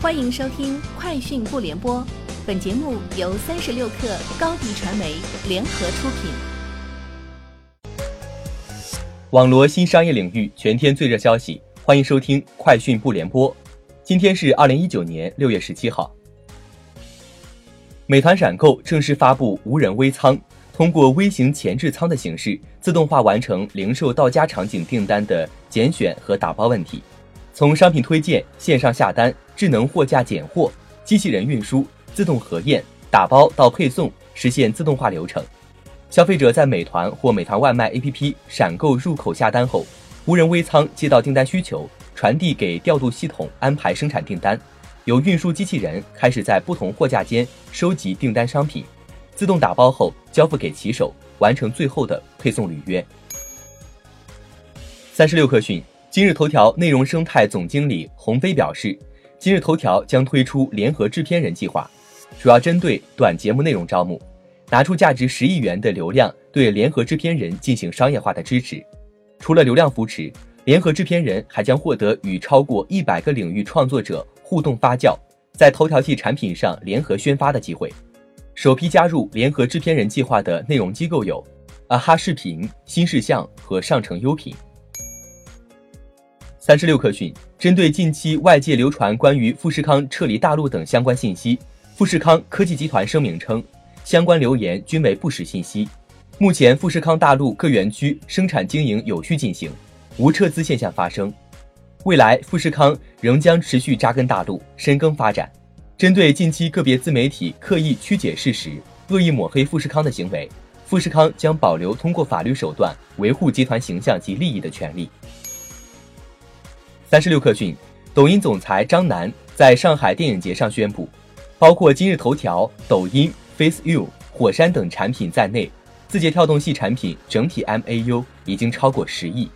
欢迎收听《快讯不联播》，本节目由三十六克高低传媒联合出品。网罗新商业领域全天最热消息，欢迎收听《快讯不联播》。今天是二零一九年六月十七号。美团闪购正式发布无人微仓，通过微型前置仓的形式，自动化完成零售到家场景订单的拣选和打包问题。从商品推荐、线上下单、智能货架拣货、机器人运输、自动核验、打包到配送，实现自动化流程。消费者在美团或美团外卖 APP 闪购入口下单后，无人微仓接到订单需求，传递给调度系统安排生产订单，由运输机器人开始在不同货架间收集订单商品，自动打包后交付给骑手，完成最后的配送履约。三十六氪讯。今日头条内容生态总经理洪飞表示，今日头条将推出联合制片人计划，主要针对短节目内容招募，拿出价值十亿元的流量，对联合制片人进行商业化的支持。除了流量扶持，联合制片人还将获得与超过一百个领域创作者互动发酵，在头条系产品上联合宣发的机会。首批加入联合制片人计划的内容机构有啊哈视频、新事项和上城优品。三十六氪讯，针对近期外界流传关于富士康撤离大陆等相关信息，富士康科技集团声明称，相关流言均为不实信息。目前，富士康大陆各园区生产经营有序进行，无撤资现象发生。未来，富士康仍将持续扎根大陆，深耕发展。针对近期个别自媒体刻意曲解事实、恶意抹黑富士康的行为，富士康将保留通过法律手段维护集团形象及利益的权利。三十六氪讯，抖音总裁张楠在上海电影节上宣布，包括今日头条、抖音、FaceU、火山等产品在内，字节跳动系产品整体 MAU 已经超过十亿。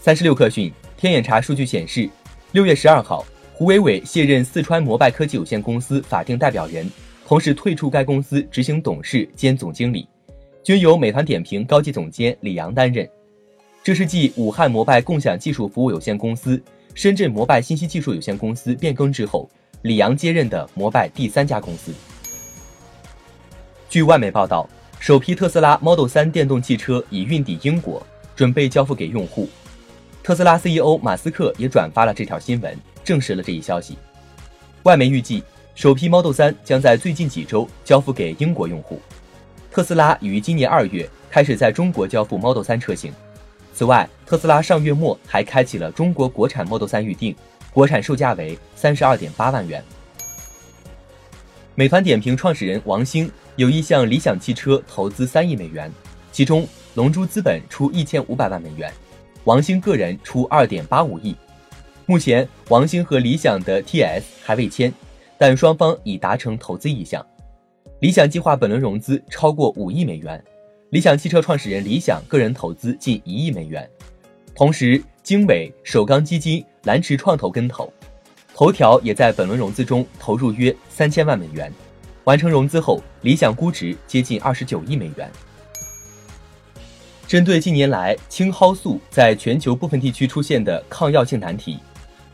三十六氪讯，天眼查数据显示，六月十二号，胡伟伟卸任四川摩拜科技有限公司法定代表人，同时退出该公司执行董事兼总经理，均由美团点评高级总监李阳担任。这是继武汉摩拜共享技术服务有限公司、深圳摩拜信息技术有限公司变更之后，李阳接任的摩拜第三家公司。据外媒报道，首批特斯拉 Model 3电动汽车已运抵英国，准备交付给用户。特斯拉 CEO 马斯克也转发了这条新闻，证实了这一消息。外媒预计，首批 Model 3将在最近几周交付给英国用户。特斯拉于今年二月开始在中国交付 Model 3车型。此外，特斯拉上月末还开启了中国国产 Model 3预订，国产售价为三十二点八万元。美团点评创始人王兴有意向理想汽车投资三亿美元，其中龙珠资本出一千五百万美元，王兴个人出二点八五亿。目前，王兴和理想的 TS 还未签，但双方已达成投资意向。理想计划本轮融资超过五亿美元。理想汽车创始人李想个人投资近一亿美元，同时经纬、首钢基金、蓝驰创投跟投，头条也在本轮融资中投入约三千万美元。完成融资后，理想估值接近二十九亿美元。针对近年来青蒿素在全球部分地区出现的抗药性难题，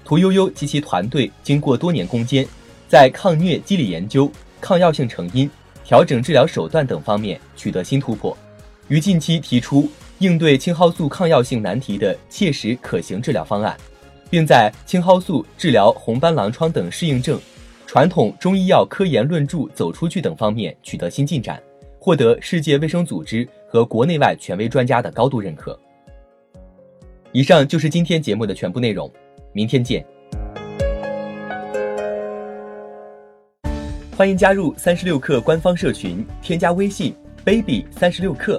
屠呦呦及其团队经过多年攻坚，在抗疟机理研究、抗药性成因、调整治疗手段等方面取得新突破。于近期提出应对青蒿素抗药性难题的切实可行治疗方案，并在青蒿素治疗红斑狼疮等适应症、传统中医药科研论著走出去等方面取得新进展，获得世界卫生组织和国内外权威专家的高度认可。以上就是今天节目的全部内容，明天见。欢迎加入三十六氪官方社群，添加微信。baby 三十六克